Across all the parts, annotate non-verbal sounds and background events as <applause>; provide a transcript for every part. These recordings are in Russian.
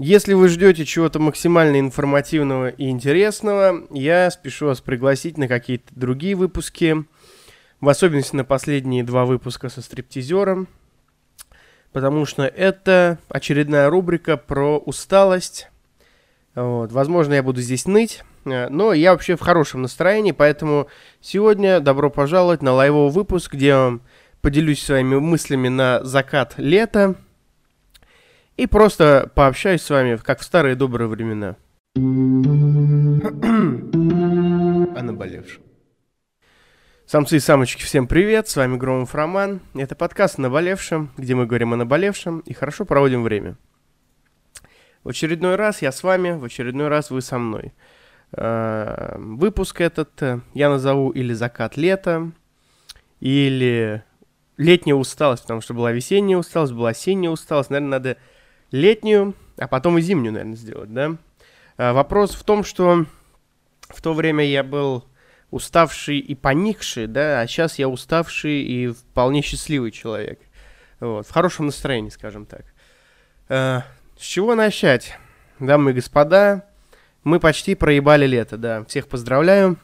Если вы ждете чего-то максимально информативного и интересного, я спешу вас пригласить на какие-то другие выпуски, в особенности на последние два выпуска со стриптизером, потому что это очередная рубрика про усталость. Вот. Возможно, я буду здесь ныть, э, но я вообще в хорошем настроении, поэтому сегодня добро пожаловать на лайвовый выпуск, где я вам поделюсь своими мыслями на закат лета – и просто пообщаюсь с вами, как в старые добрые времена. <clears throat> О наболевшем. Самцы и самочки, всем привет, с вами Громов Роман. Это подкаст о наболевшем, где мы говорим о наболевшем и хорошо проводим время. В очередной раз я с вами, в очередной раз вы со мной. Э, выпуск этот э, я назову или «Закат лета», или «Летняя усталость», потому что была весенняя усталость, была осенняя усталость. Наверное, надо летнюю, а потом и зимнюю, наверное, сделать, да? А, вопрос в том, что в то время я был уставший и поникший, да, а сейчас я уставший и вполне счастливый человек. Вот, в хорошем настроении, скажем так. А, с чего начать? Дамы и господа, мы почти проебали лето, да. Всех поздравляю.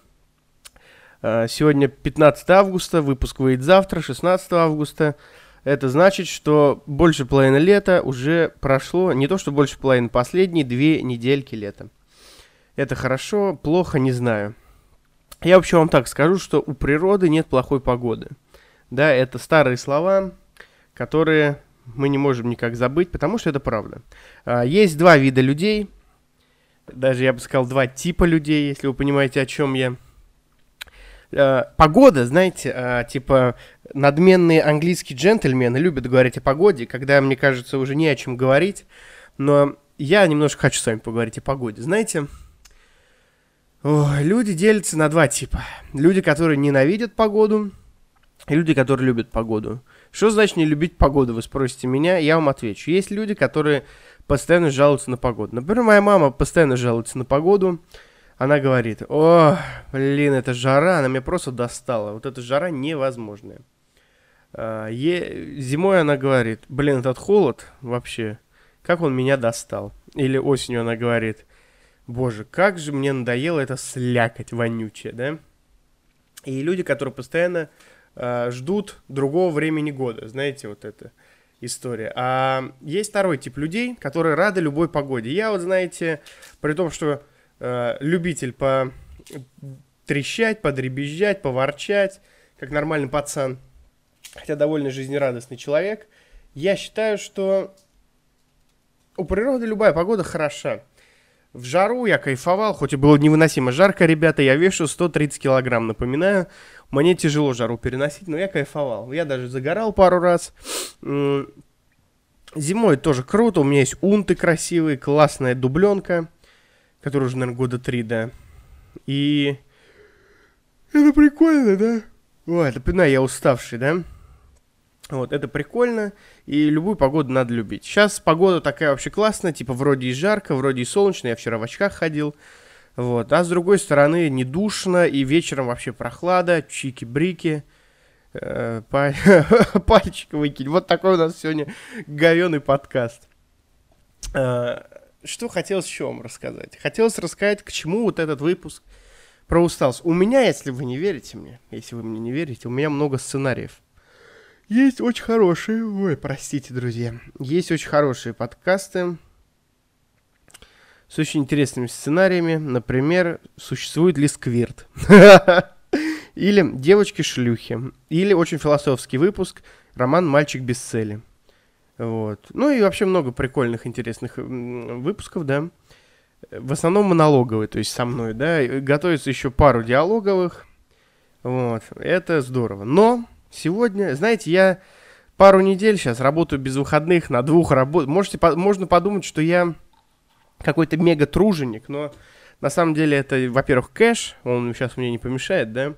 А, сегодня 15 августа, выпуск выйдет завтра, 16 августа. Это значит, что больше половины лета уже прошло, не то что больше половины, последние две недельки лета. Это хорошо, плохо, не знаю. Я вообще вам так скажу, что у природы нет плохой погоды. Да, это старые слова, которые мы не можем никак забыть, потому что это правда. А, есть два вида людей, даже я бы сказал два типа людей, если вы понимаете, о чем я. Э, погода, знаете, э, типа надменные английские джентльмены любят говорить о погоде, когда, мне кажется, уже не о чем говорить. Но я немножко хочу с вами поговорить о погоде. Знаете, люди делятся на два типа. Люди, которые ненавидят погоду, и люди, которые любят погоду. Что значит не любить погоду, вы спросите меня, я вам отвечу. Есть люди, которые постоянно жалуются на погоду. Например, моя мама постоянно жалуется на погоду, она говорит, о, блин, это жара, она меня просто достала. Вот эта жара невозможная. А, е... Зимой она говорит, блин, этот холод вообще, как он меня достал. Или осенью она говорит, боже, как же мне надоело это слякать вонючее, да? И люди, которые постоянно э, ждут другого времени года, знаете, вот это история. А есть второй тип людей, которые рады любой погоде. Я вот, знаете, при том, что э, любитель по трещать, подребезжать, поворчать, как нормальный пацан, хотя довольно жизнерадостный человек, я считаю, что у природы любая погода хороша. В жару я кайфовал, хоть и было невыносимо жарко, ребята, я вешу 130 килограмм, напоминаю. Мне тяжело жару переносить, но я кайфовал. Я даже загорал пару раз. Зимой тоже круто, у меня есть унты красивые, классная дубленка который уже, наверное, года три, да. И это прикольно, да? Ой, это, да, я уставший, да? Вот, это прикольно, и любую погоду надо любить. Сейчас погода такая вообще классная, типа вроде и жарко, вроде и солнечно, я вчера в очках ходил. Вот, а с другой стороны не душно, и вечером вообще прохлада, чики-брики, э, <laughs> пальчик выкинь. Вот такой у нас сегодня говеный подкаст. Э, что хотелось еще вам рассказать? Хотелось рассказать, к чему вот этот выпуск про усталость. У меня, если вы не верите мне, если вы мне не верите, у меня много сценариев. Есть очень хорошие, ой, простите, друзья, есть очень хорошие подкасты с очень интересными сценариями. Например, существует ли сквирт? <laughs> Или девочки-шлюхи. Или очень философский выпуск роман «Мальчик без цели». Вот. Ну и вообще много прикольных, интересных выпусков, да. В основном монологовые, то есть со мной, да. Готовится еще пару диалоговых. Вот. Это здорово. Но сегодня, знаете, я пару недель сейчас работаю без выходных на двух работах. Можете, можно подумать, что я какой-то мега-труженик, но на самом деле это, во-первых, кэш, он сейчас мне не помешает, да.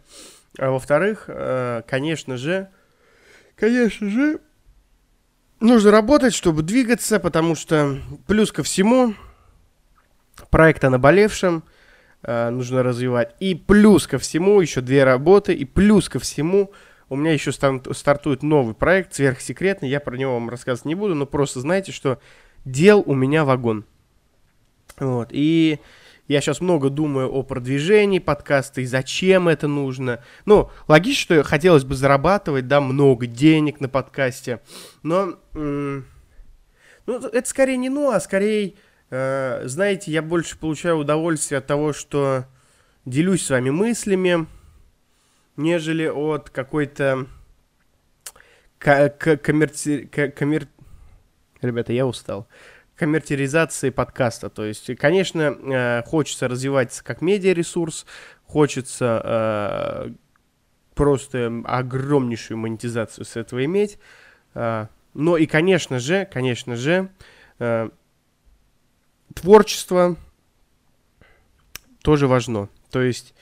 А во-вторых, э, конечно же, конечно же, нужно работать, чтобы двигаться, потому что плюс ко всему проект о наболевшем э, нужно развивать. И плюс ко всему еще две работы, и плюс ко всему у меня еще стартует новый проект, сверхсекретный, я про него вам рассказывать не буду, но просто знайте, что дел у меня вагон. Вот, и я сейчас много думаю о продвижении подкаста и зачем это нужно. Ну, логично, что хотелось бы зарабатывать, да, много денег на подкасте, но, ну, это скорее не ну, а скорее, э, знаете, я больше получаю удовольствие от того, что делюсь с вами мыслями, нежели от какой-то коммерци... коммер... Ребята, я устал коммерциализации подкаста. То есть, конечно, э, хочется развиваться как медиаресурс, хочется э, просто огромнейшую монетизацию с этого иметь. Э, но и, конечно же, конечно же, творчество тоже важно. То есть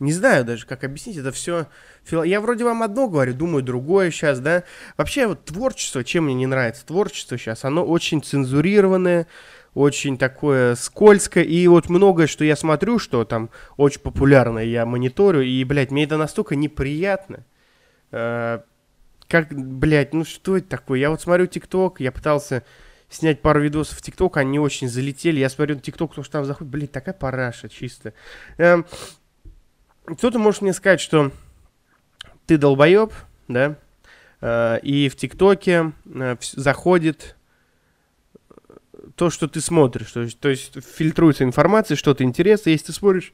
не знаю даже, как объяснить, это все... Я вроде вам одно говорю, думаю другое сейчас, да. Вообще вот творчество, чем мне не нравится творчество сейчас, оно очень цензурированное, очень такое скользкое, и вот многое, что я смотрю, что там очень популярно, я мониторю, и, блядь, мне это настолько неприятно. Э, как, блядь, ну что это такое? Я вот смотрю ТикТок, я пытался снять пару видосов в ТикТок, они очень залетели. Я смотрю на ТикТок, потому что там заходит, блядь, такая параша чисто. Э, кто-то может мне сказать, что ты долбоеб, да, э, и в ТикТоке э, заходит то, что ты смотришь, то есть, то есть фильтруется информация, что-то интересное, если ты смотришь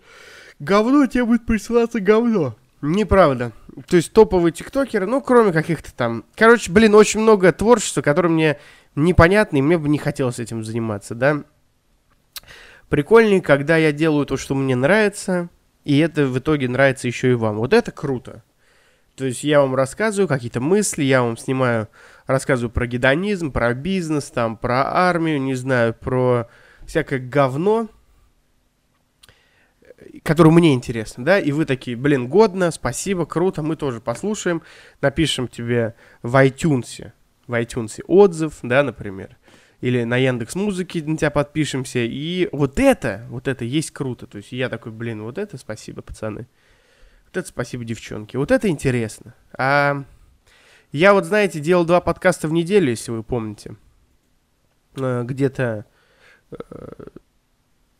говно, тебе будет присылаться говно. Неправда. То есть топовые тиктокеры, ну, кроме каких-то там... Короче, блин, очень много творчества, которое мне непонятно, и мне бы не хотелось этим заниматься, да. Прикольнее, когда я делаю то, что мне нравится, и это в итоге нравится еще и вам. Вот это круто. То есть я вам рассказываю какие-то мысли, я вам снимаю, рассказываю про гедонизм, про бизнес, там, про армию, не знаю, про всякое говно, которое мне интересно, да, и вы такие, блин, годно, спасибо, круто, мы тоже послушаем, напишем тебе в iTunes, в iTunes отзыв, да, например, или на Яндекс Музыке на тебя подпишемся. И вот это, вот это есть круто. То есть я такой, блин, вот это спасибо, пацаны. Вот это спасибо, девчонки. Вот это интересно. А я вот, знаете, делал два подкаста в неделю, если вы помните. Э, где-то, э,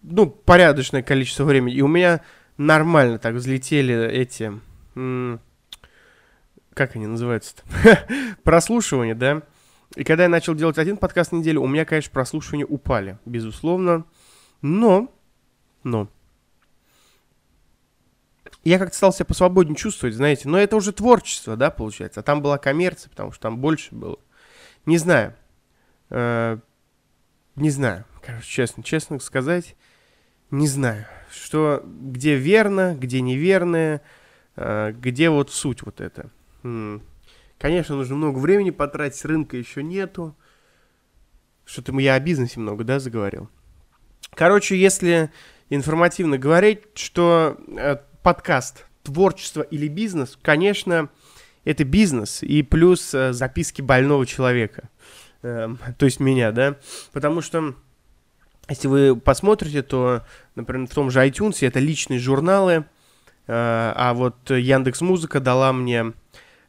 ну, порядочное количество времени. И у меня нормально так взлетели эти... Как они называются-то? <laughs> Прослушивания, да? И когда я начал делать один подкаст в неделю, у меня, конечно, прослушивания упали, безусловно. Но, но, я как-то стал себя посвободнее чувствовать, знаете. Но это уже творчество, да, получается. А там была коммерция, потому что там больше было. Не знаю. Э, не знаю. Короче, честно, честно сказать, не знаю. Что, где верно, где неверное, э, где вот суть вот это. М- Конечно, нужно много времени потратить, рынка еще нету. Что-то я о бизнесе много, да, заговорил. Короче, если информативно говорить, что э, подкаст творчество или бизнес, конечно, это бизнес и плюс э, записки больного человека, э, <laughs> то есть меня, да, потому что если вы посмотрите, то, например, в том же iTunes это личные журналы, э, а вот Яндекс Музыка дала мне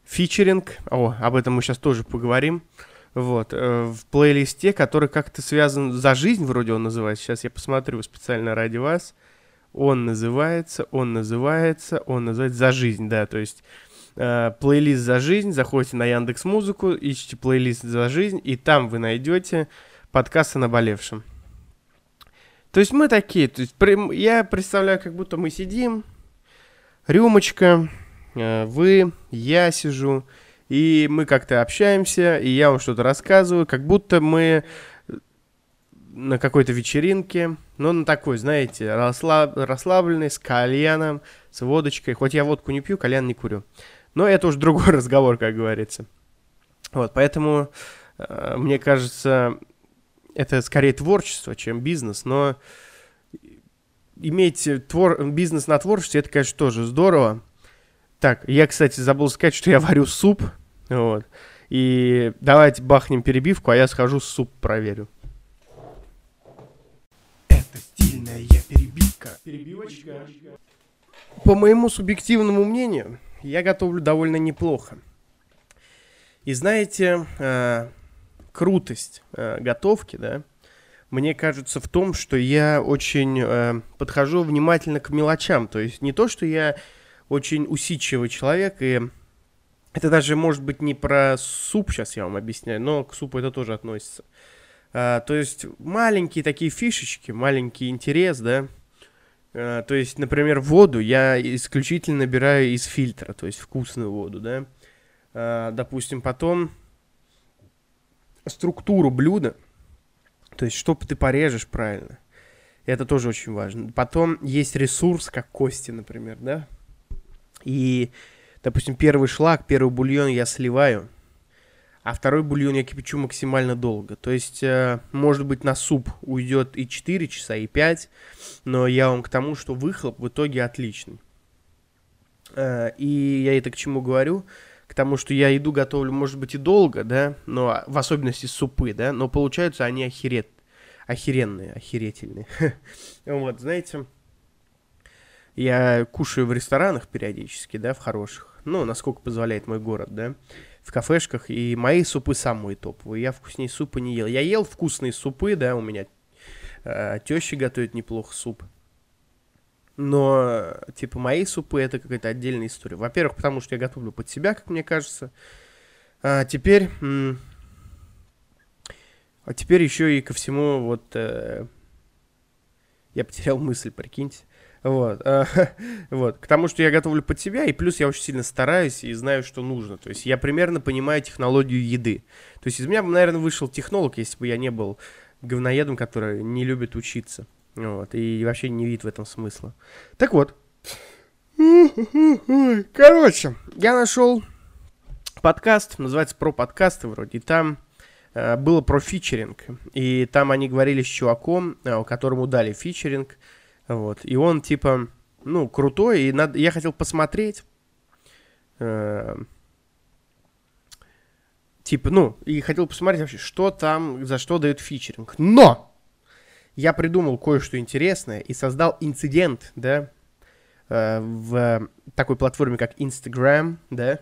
фичеринг, о, об этом мы сейчас тоже поговорим, вот, э, в плейлисте, который как-то связан, «За жизнь» вроде он называется, сейчас я посмотрю специально ради вас, он называется, он называется, он называется «За жизнь», да, то есть э, плейлист «За жизнь», заходите на Яндекс Музыку, ищите плейлист «За жизнь», и там вы найдете подкаст о наболевшем. То есть мы такие, то есть я представляю, как будто мы сидим, рюмочка, вы, я сижу, и мы как-то общаемся, и я вам что-то рассказываю, как будто мы на какой-то вечеринке, но на такой, знаете, расслаб, расслабленный, с кальяном, с водочкой. Хоть я водку не пью, кальян не курю. Но это уже другой <laughs> разговор, как говорится. Вот, поэтому, э, мне кажется, это скорее творчество, чем бизнес, но иметь твор... бизнес на творчестве, это, конечно, тоже здорово. Так, я, кстати, забыл сказать, что я варю суп. Вот. И давайте бахнем перебивку, а я схожу суп проверю. Это стильная перебивка. Перебивочка. По моему субъективному мнению, я готовлю довольно неплохо. И знаете, э, крутость э, готовки, да, мне кажется в том, что я очень э, подхожу внимательно к мелочам. То есть не то, что я очень усидчивый человек, и это даже может быть не про суп, сейчас я вам объясняю, но к супу это тоже относится. А, то есть маленькие такие фишечки, маленький интерес, да. А, то есть, например, воду я исключительно набираю из фильтра, то есть вкусную воду, да. А, допустим, потом структуру блюда, то есть, что ты порежешь правильно. Это тоже очень важно. Потом есть ресурс, как кости, например, да. И, допустим, первый шлак, первый бульон я сливаю, а второй бульон я кипячу максимально долго. То есть, э, может быть, на суп уйдет и 4 часа, и 5, но я вам к тому, что выхлоп в итоге отличный. Э, и я это к чему говорю? К тому, что я еду готовлю, может быть, и долго, да, но в особенности супы, да, но получаются они охерет, охеренные, охеретельные. <laughs> вот, знаете, я кушаю в ресторанах периодически, да, в хороших, ну, насколько позволяет мой город, да, в кафешках, и мои супы самые топовые. Я вкуснее супа не ел. Я ел вкусные супы, да, у меня э, теща готовит неплохо суп. Но, типа, мои супы это какая-то отдельная история. Во-первых, потому что я готовлю под себя, как мне кажется. А теперь... А теперь еще и ко всему вот... Э, я потерял <laughs> мысль, прикиньте. Вот, э, <laughs> вот, к тому, что я готовлю под себя, и плюс я очень сильно стараюсь и знаю, что нужно. То есть я примерно понимаю технологию еды. То есть из меня бы, наверное, вышел технолог, если бы я не был говноедом, который не любит учиться. Вот, и вообще не видит в этом смысла. Так вот. <laughs> Короче, я нашел подкаст, называется про подкасты вроде, и там э, было про фичеринг. И там они говорили с чуваком, э, которому дали фичеринг, вот. И он, типа, ну, крутой, и надо... я хотел посмотреть. Э, типа, ну, и хотел посмотреть вообще, что там, за что дают фичеринг. Но! Я придумал кое-что интересное и создал инцидент, да, э, в такой платформе, как Instagram, да,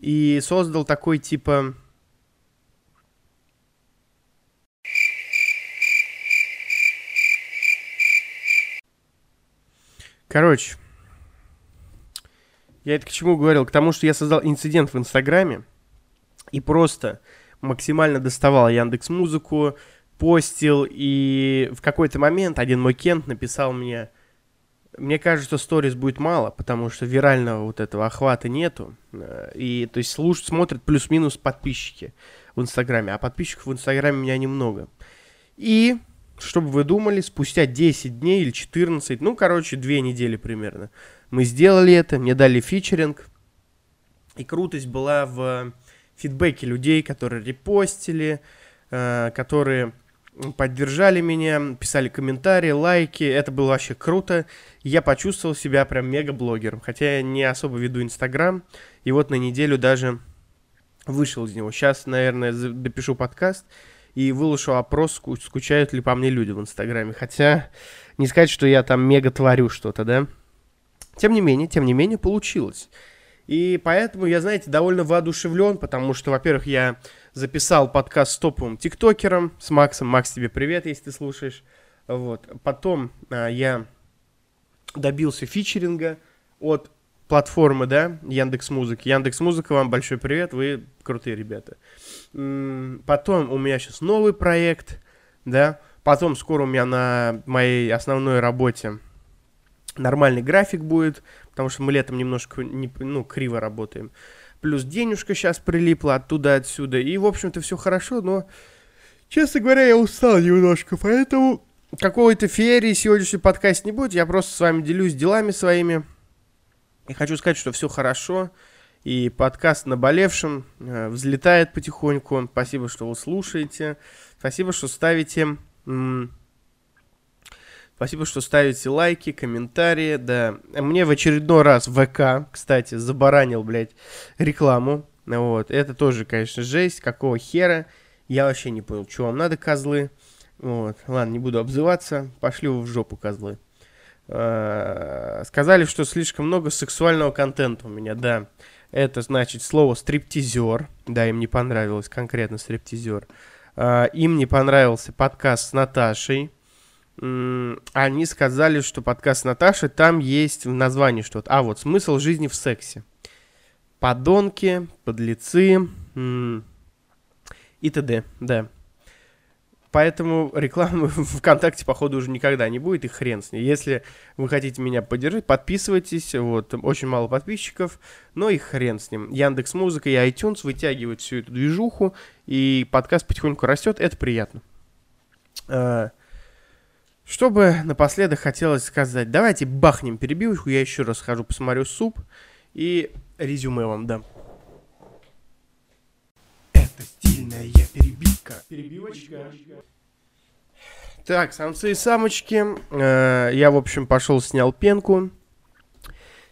и создал такой, типа, Короче, я это к чему говорил? К тому, что я создал инцидент в Инстаграме и просто максимально доставал Яндекс Музыку, постил, и в какой-то момент один мой Кент написал мне, мне кажется, сторис будет мало, потому что вирального вот этого охвата нету, и то есть слушают, смотрят плюс-минус подписчики в Инстаграме, а подписчиков в Инстаграме у меня немного. И чтобы вы думали, спустя 10 дней или 14, ну, короче, 2 недели примерно, мы сделали это, мне дали фичеринг. И крутость была в фидбэке людей, которые репостили, э, которые поддержали меня, писали комментарии, лайки. Это было вообще круто. Я почувствовал себя прям мега-блогером. Хотя я не особо веду Инстаграм. И вот на неделю даже вышел из него. Сейчас, наверное, допишу подкаст и выложу опрос, скучают ли по мне люди в Инстаграме. Хотя, не сказать, что я там мега творю что-то, да? Тем не менее, тем не менее, получилось. И поэтому я, знаете, довольно воодушевлен, потому что, во-первых, я записал подкаст с топовым тиктокером, с Максом. Макс, тебе привет, если ты слушаешь. Вот. Потом а, я добился фичеринга от платформы, да, Яндекс Музыки. Яндекс Музыка, вам большой привет, вы крутые ребята. Потом у меня сейчас новый проект, да, потом скоро у меня на моей основной работе нормальный график будет, потому что мы летом немножко, не, ну, криво работаем. Плюс денежка сейчас прилипла оттуда-отсюда, и, в общем-то, все хорошо, но, честно говоря, я устал немножко, поэтому какой-то феерии сегодняшний подкаст не будет, я просто с вами делюсь делами своими, и хочу сказать, что все хорошо. И подкаст «Наболевшим» э, взлетает потихоньку. Спасибо, что вы слушаете. Спасибо, что ставите... Спасибо, что ставите лайки, комментарии, да. Мне в очередной раз ВК, кстати, забаранил, блядь, рекламу. Вот, это тоже, конечно, жесть. Какого хера? Я вообще не понял, что вам надо, козлы. Вот, ладно, не буду обзываться. Пошли вы в жопу, козлы. Э, сказали, что слишком много сексуального контента у меня, да. Это значит слово стриптизер. Да, им не понравилось конкретно стриптизер. э, им не понравился подкаст с Наташей. Они сказали, что подкаст с Наташей, там есть в названии что-то. А, вот, смысл жизни в сексе. Подонки, подлецы и т.д. Да. Поэтому рекламы <laughs> ВКонтакте, походу, уже никогда не будет, и хрен с ней. Если вы хотите меня поддержать, подписывайтесь. Вот, очень мало подписчиков, но и хрен с ним. Яндекс Музыка и iTunes вытягивают всю эту движуху, и подкаст потихоньку растет, это приятно. А, чтобы напоследок хотелось сказать, давайте бахнем перебивочку, я еще раз схожу, посмотрю суп, и резюме вам дам. Перебивка. Перебивочка. Так, самцы и самочки. Э, я, в общем, пошел, снял пенку.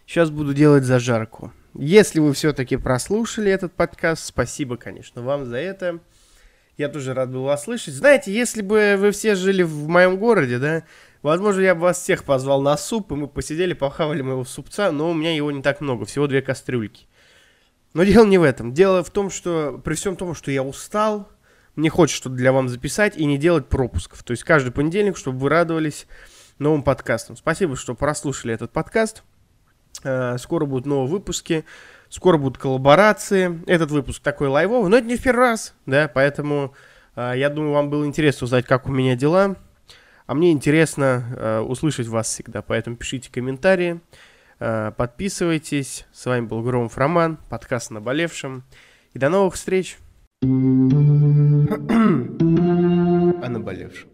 Сейчас буду делать зажарку. Если вы все-таки прослушали этот подкаст, спасибо, конечно, вам за это. Я тоже рад был вас слышать. Знаете, если бы вы все жили в моем городе, да, возможно, я бы вас всех позвал на суп, и мы посидели, похавали моего супца, но у меня его не так много, всего две кастрюльки. Но дело не в этом. Дело в том, что при всем том, что я устал, мне хочется что-то для вам записать и не делать пропусков. То есть каждый понедельник, чтобы вы радовались новым подкастам. Спасибо, что прослушали этот подкаст. Э, скоро будут новые выпуски, скоро будут коллаборации. Этот выпуск такой лайвовый, но это не в первый раз, да, поэтому э, я думаю, вам было интересно узнать, как у меня дела. А мне интересно э, услышать вас всегда, поэтому пишите комментарии. Подписывайтесь. С вами был Громов Роман, подкаст «Наболевшим». И до новых встреч! О наболевшем.